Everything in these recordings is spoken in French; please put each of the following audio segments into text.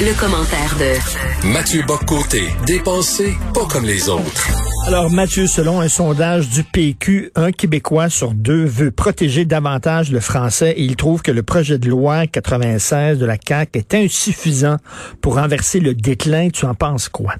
Le, commentaire de Mathieu Boccoté, dépensé pas comme les autres. Alors, Mathieu, selon un sondage du PQ, un Québécois sur deux veut protéger davantage le français et il trouve que le projet de loi 96 de la CAQ est insuffisant pour renverser le déclin. Tu en penses quoi?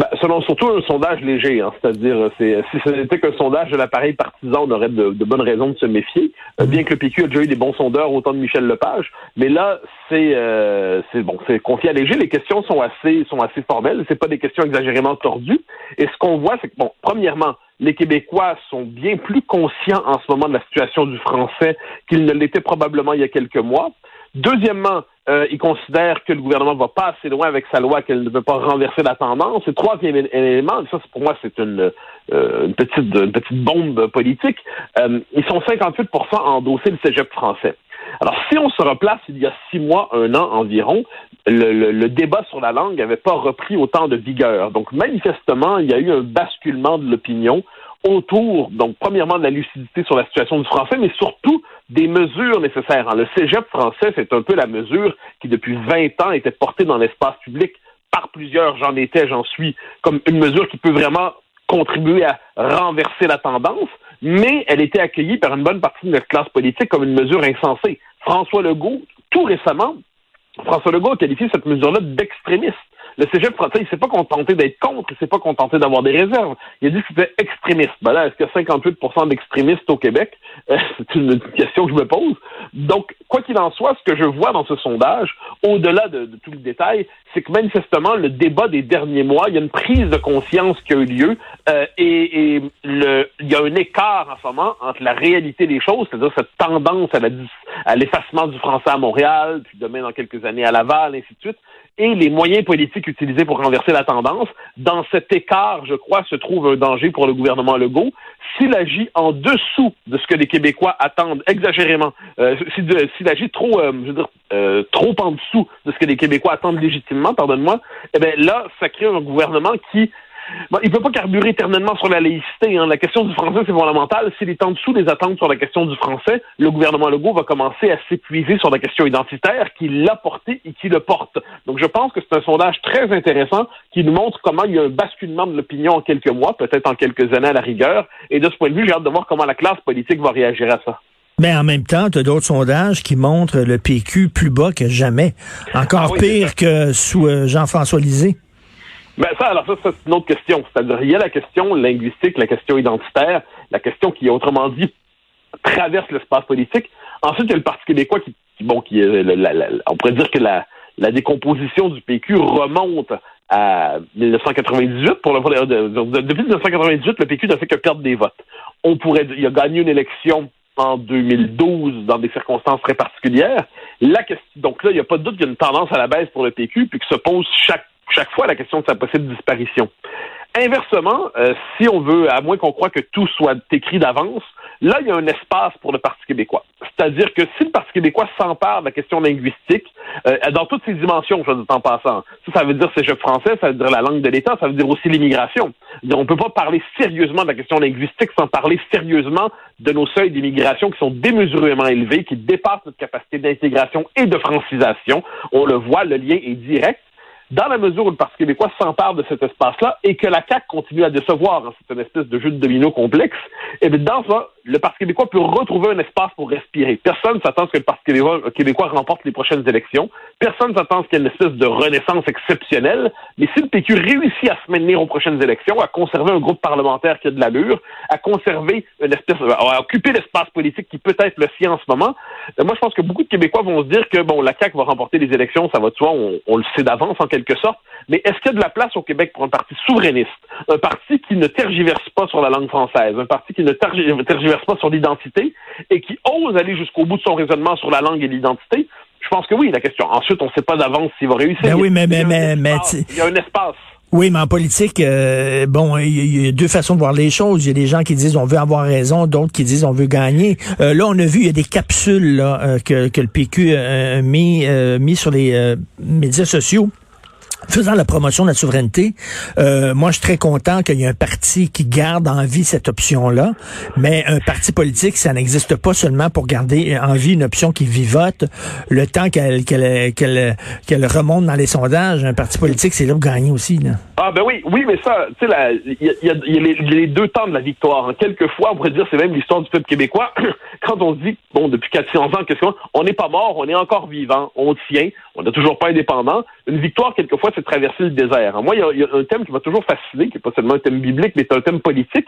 Ben, selon surtout un sondage léger, hein, c'est-à-dire euh, c'est si ce n'était qu'un sondage de l'appareil partisan, on aurait de, bonnes raisons de se méfier. Euh, bien que le PQ a déjà eu des bons sondeurs autant de Michel Lepage, mais là c'est euh, c'est bon, c'est confié à léger. Les questions sont assez sont assez formelles, c'est pas des questions exagérément tordues. Et ce qu'on voit, c'est que bon, premièrement, les Québécois sont bien plus conscients en ce moment de la situation du français qu'ils ne l'étaient probablement il y a quelques mois. Deuxièmement, euh, il considère que le gouvernement va pas assez loin avec sa loi, qu'elle ne veut pas renverser la tendance. Et troisième élément, ça pour moi c'est une, euh, une, petite, une petite bombe politique, euh, ils sont 58 à endosser le cégep français. Alors, si on se replace il y a six mois, un an environ, le, le débat sur la langue n'avait pas repris autant de vigueur. Donc, manifestement, il y a eu un basculement de l'opinion autour, donc, premièrement, de la lucidité sur la situation du français, mais surtout des mesures nécessaires. Hein. Le cégep français, c'est un peu la mesure qui, depuis 20 ans, était portée dans l'espace public par plusieurs, j'en étais, j'en suis, comme une mesure qui peut vraiment contribuer à renverser la tendance, mais elle était accueillie par une bonne partie de notre classe politique comme une mesure insensée. François Legault, tout récemment, François Legault a qualifié cette mesure-là d'extrémiste. Le cégep français, il s'est pas contenté d'être contre, il s'est pas contenté d'avoir des réserves. Il a dit que c'était extrémiste. Ben là, est-ce qu'il y a 58% d'extrémistes au Québec? Euh, c'est une question que je me pose. Donc, quoi qu'il en soit, ce que je vois dans ce sondage, au-delà de, tout le détail, c'est que manifestement, le débat des derniers mois, il y a une prise de conscience qui a eu lieu euh, et, et le, il y a un écart en ce moment entre la réalité des choses, c'est-à-dire cette tendance à l'effacement du français à Montréal, puis demain dans quelques années à Laval, ainsi de suite, et les moyens politiques utilisés pour renverser la tendance. Dans cet écart, je crois, se trouve un danger pour le gouvernement Legault. S'il agit en dessous de ce que les Québécois attendent exagérément, euh, s'il agit trop, euh, je veux dire, euh, trop en dessous de ce que les Québécois attendent légitimement, pardonne-moi, eh bien là, ça crée un gouvernement qui il ne peut pas carburer éternellement sur la laïcité. Hein. La question du français, c'est fondamental. S'il est en dessous des attentes sur la question du français, le gouvernement Legault va commencer à s'épuiser sur la question identitaire qui l'a porté et qui le porte. Donc, je pense que c'est un sondage très intéressant qui nous montre comment il y a un basculement de l'opinion en quelques mois, peut-être en quelques années à la rigueur. Et de ce point de vue, j'ai hâte de voir comment la classe politique va réagir à ça. Mais en même temps, tu as d'autres sondages qui montrent le PQ plus bas que jamais. Encore ah pire que sous euh, Jean-François Lisée. Ben ça, alors ça, c'est une autre question. C'est-à-dire, il y a la question linguistique, la question identitaire, la question qui, autrement dit, traverse l'espace politique. Ensuite, il y a le Parti québécois qui, bon, qui est, on pourrait dire que la, décomposition du PQ remonte à 1998. Pour le, depuis 1998, le PQ n'a fait que perdre des votes. On pourrait, il a gagné une élection en 2012 dans des circonstances très particulières. Donc là, il n'y a pas de doute qu'il y a une tendance à la baisse pour le PQ, puis que se pose chaque chaque fois la question de sa possible disparition. Inversement, euh, si on veut, à moins qu'on croit que tout soit écrit d'avance, là, il y a un espace pour le Parti québécois. C'est-à-dire que si le Parti québécois s'empare de la question linguistique, euh, dans toutes ses dimensions, je dire en passant, ça, veut dire jeux français, ça veut dire la langue de l'État, ça veut dire aussi l'immigration. On ne peut pas parler sérieusement de la question linguistique sans parler sérieusement de nos seuils d'immigration qui sont démesurément élevés, qui dépassent notre capacité d'intégration et de francisation. On le voit, le lien est direct dans la mesure où le Parti québécois s'empare de cet espace-là et que la CAQ continue à décevoir, hein, c'est une espèce de jeu de domino complexe, et eh bien dans le Parti québécois peut retrouver un espace pour respirer. Personne ne s'attend à ce que le Parti québécois, remporte les prochaines élections. Personne ne s'attend à ce qu'il y ait une espèce de renaissance exceptionnelle. Mais si le PQ réussit à se maintenir aux prochaines élections, à conserver un groupe parlementaire qui a de l'allure, à conserver une espèce, à occuper l'espace politique qui peut être le sien en ce moment, euh, moi je pense que beaucoup de Québécois vont se dire que bon, la CAQ va remporter les élections, ça va de soi, on, le sait d'avance en quelque sorte. Mais est-ce qu'il y a de la place au Québec pour un parti souverainiste, un parti qui ne tergiverse pas sur la langue française, un parti qui ne tergiverse pas sur l'identité et qui ose aller jusqu'au bout de son raisonnement sur la langue et l'identité, je pense que oui, la question. Ensuite, on ne sait pas d'avance s'il va réussir. Ben oui, mais, mais, mais, mais, il y a un espace. Oui, mais en politique, euh, bon, il y, a deux façons de voir les choses. Il y a des gens qui disent on veut avoir raison, d'autres qui disent on veut gagner. Euh, là, on a vu, il y a des capsules là, euh, que, que le PQ a mis, mis sur les médias sociaux faisant la promotion de la souveraineté, euh, moi, je suis très content qu'il y ait un parti qui garde en vie cette option-là. Mais un parti politique, ça n'existe pas seulement pour garder en vie une option qui vivote le temps qu'elle remonte dans les sondages. Un parti politique, c'est là pour gagner aussi. Ah ben oui, oui, mais ça, tu sais, il y a, les, deux temps de la victoire. Quelquefois, on pourrait dire c'est même l'histoire du peuple québécois. Quand on dit, bon, depuis 400 ans, qu'est-ce qu'on on n'est pas mort, on est encore vivant, on tient, on n'est toujours pas indépendant. Une victoire, quelquefois, c'est traverser le désert. Moi, il y, a, un thème qui m'a toujours fasciné, qui n'est pas seulement un thème biblique, mais c'est un thème politique,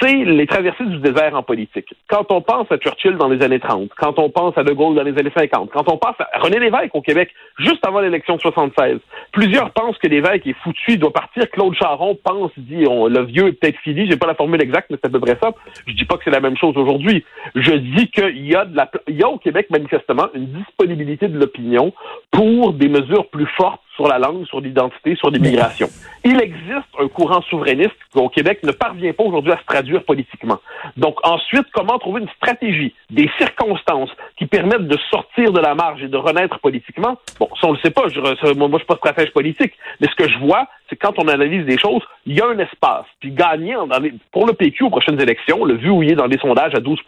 c'est les traversées du désert en politique. Quand on pense à Churchill dans les années 30, quand on pense à De Gaulle dans les années 50, quand on pense à René Lévesque au Québec, juste avant l'élection de 76, plusieurs pensent que Lévesque est foutu, il doit partir. Claude Charon pense, dit, le vieux est peut-être fini, j'ai pas la formule exacte, mais c'est à peu près ça. Je dis pas que c'est la même chose aujourd'hui. Je dis qu'il y a au Québec, manifestement, une disponibilité de l'opinion pour des mesures plus fortes sur la langue, sur l'identité, sur l'immigration. Il existe un courant souverainiste au Québec ne parvient pas aujourd'hui à se traduire politiquement. Donc ensuite, comment trouver une stratégie, des circonstances qui permettent de sortir de la marge et de renaître politiquement? Bon, ça on le sait pas, je, moi je suis pas stratège politique, mais ce que je vois, c'est quand on analyse des choses, il y a un espace. Puis gagner dans les, pour le PQ aux prochaines élections, le vu où il est dans les sondages à 12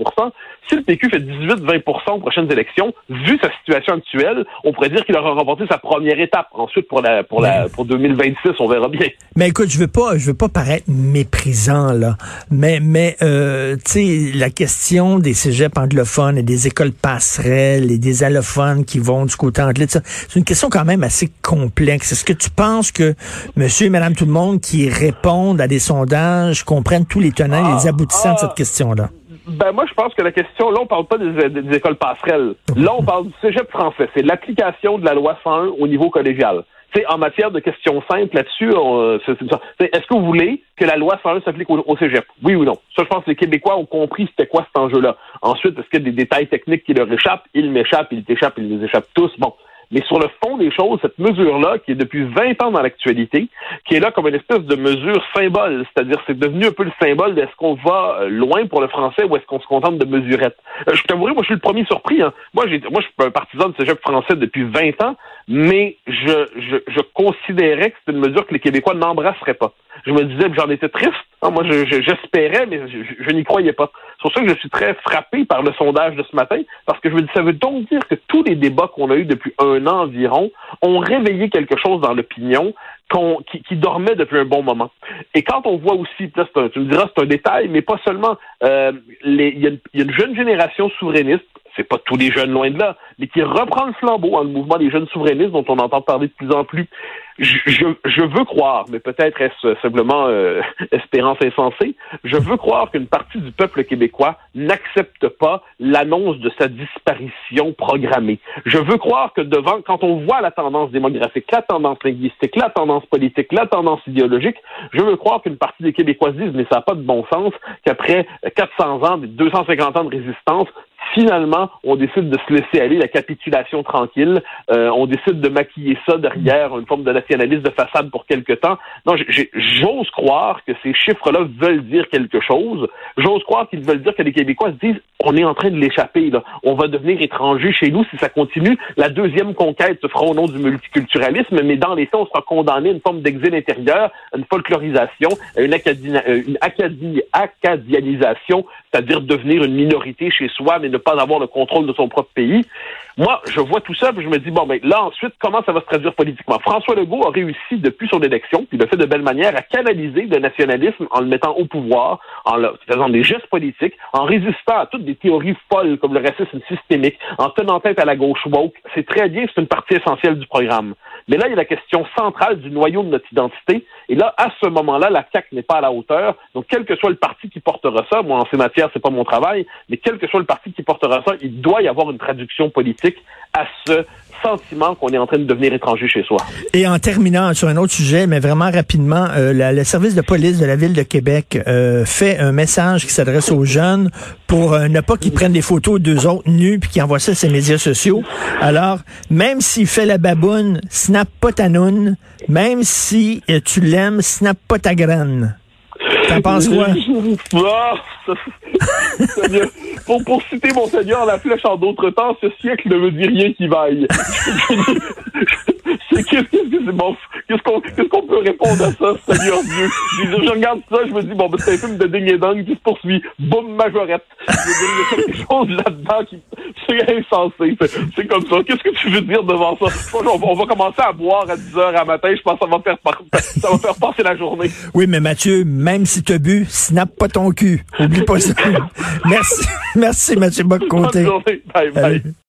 si le PQ fait 18-20 aux prochaines élections, vu sa situation actuelle, on pourrait dire qu'il aura remporté sa première étape. Ensuite, pour la pour la pour 2026, on verra bien. Mais écoute, je veux pas je veux pas paraître méprisant là, mais mais euh, tu sais la question des cégeps anglophones et des écoles passerelles et des allophones qui vont du côté anglais, c'est une question quand même assez complexe. Est-ce que tu penses que monsieur et madame tout le monde qui répondent à des sondages comprennent tous les tenants et les ah, aboutissants de cette ah. question-là? Ben moi, je pense que la question, là, on parle pas des, écoles passerelles. Là, on parle du cégep français. C'est l'application de la loi 101 au niveau collégial. C'est en matière de questions simples là-dessus, est-ce que vous voulez que la loi 101 s'applique au, cégep? Oui ou non? Ça, je pense que les Québécois ont compris c'était quoi cet enjeu-là. Ensuite, est-ce qu'il y a des détails techniques qui leur échappent? Ils m'échappent, ils t'échappent, ils les échappent tous. Bon, mais sur le fond des choses, cette mesure-là, qui est depuis 20 ans dans l'actualité, qui est là comme une espèce de mesure symbole, c'est-à-dire c'est devenu un peu le symbole d'est-ce qu'on va euh, loin pour le français ou est-ce qu'on se contente de mesurettes. Euh, je t'avouerai, moi je suis le premier surpris. Hein. Moi, j'ai, moi je suis un partisan de ce jeu français depuis 20 ans, mais je, je, je considérais que c'est une mesure que les Québécois n'embrasseraient pas. Je me disais, j'en étais triste. Hein. moi, j'espérais, mais je, n'y croyais pas. C'est pour ça que je suis très frappé par le sondage de ce matin, parce que je me dis, ça veut donc dire que tous les débats qu'on a eus depuis un an environ ont réveillé quelque chose dans l'opinion qui, qui, dormait depuis un bon moment. Et quand on voit aussi, un, tu me diras, c'est un détail, mais pas seulement, euh, il y, a une jeune génération souverainiste c'est pas tous les jeunes loin de là, mais qui reprend le flambeau en le mouvement des jeunes souverainistes dont on entend parler de plus en plus je, veux croire, mais peut-être est-ce simplement euh, espérance insensée, je veux croire qu'une partie du peuple québécois n'accepte pas l'annonce de sa disparition programmée. Je veux croire que devant, quand on voit la tendance démographique, la tendance linguistique, la tendance politique, la tendance idéologique, je veux croire qu'une partie des Québécois disent, mais ça n'a pas de bon sens, qu'après 400 ans, 250 ans de résistance, finalement, on décide de se laisser aller, la capitulation tranquille, euh, on décide de maquiller ça derrière une forme de nationalisme de façade pour quelque temps. Non, j'ose croire que ces chiffres-là veulent dire quelque chose. J'ose croire qu'ils veulent dire que les Québécois se disent, on est en train de l'échapper. On va devenir étranger chez nous si ça continue. La deuxième conquête se fera au nom du multiculturalisme, mais dans les faits, on sera condamné à une forme d'exil intérieur, à une folklorisation, à une, euh, une acadianisation c'est-à-dire devenir une minorité chez soi, mais ne pas avoir le contrôle de son propre pays. Moi, je vois tout ça, puis je me dis, bon, ben là, ensuite, comment ça va se traduire politiquement? François Legault a réussi, depuis son élection, puis le fait de belle manière, à canaliser le nationalisme en le mettant au pouvoir, en faisant des gestes politiques, en résistant à toutes des théories folles comme le racisme systémique, en tenant tête à la gauche woke. C'est très bien, c'est une partie essentielle du programme. Mais là, il y a la question centrale du noyau de notre identité. Et là, à ce moment-là, la CAQ n'est pas à la hauteur. Donc, quel que soit le parti qui portera ça, moi, en ces matières, c'est pas mon travail, mais quel que soit le parti qui portera ça, il doit y avoir une traduction politique à ce sentiment qu'on est en train de devenir étranger chez soi. Et en terminant sur un autre sujet, mais vraiment rapidement, euh, le service de police de la ville de Québec euh, fait un message qui s'adresse aux jeunes pour euh, ne pas qu'ils prennent des photos d'eux autres nus puis qu'ils envoient ça sur les médias sociaux. Alors, même s'il fait la baboune, snap pas ta noune. Même si euh, tu l'aimes, snap pas ta graine. T'en penses quoi? Ah, pour, citer mon Seigneur, la flèche en d'autres temps, ce siècle ne me dit rien qui vaille. Qu'est-ce que c'est bon? Qu'est-ce qu'on qu'est-ce qu'on peut répondre à ça, Seigneur Dieu? Je, je regarde ça, je me dis, bon, ben, c'est un film de ding et dong qui se poursuit. Boum, majorette. Il y a quelque chose là-dedans qui, c'est insensé. C'est- comme ça. Qu'est-ce que tu veux dire devant ça? On, va- on va commencer à boire à 10 heures à matin. Je pense que ça va faire, par- ça va faire passer la journée. Oui, mais Mathieu, même si t'as bu, snap pas ton cul. Oublie pas ça. Merci. Merci, Mathieu Bonne Bock-Côté. journée. Bye, bye.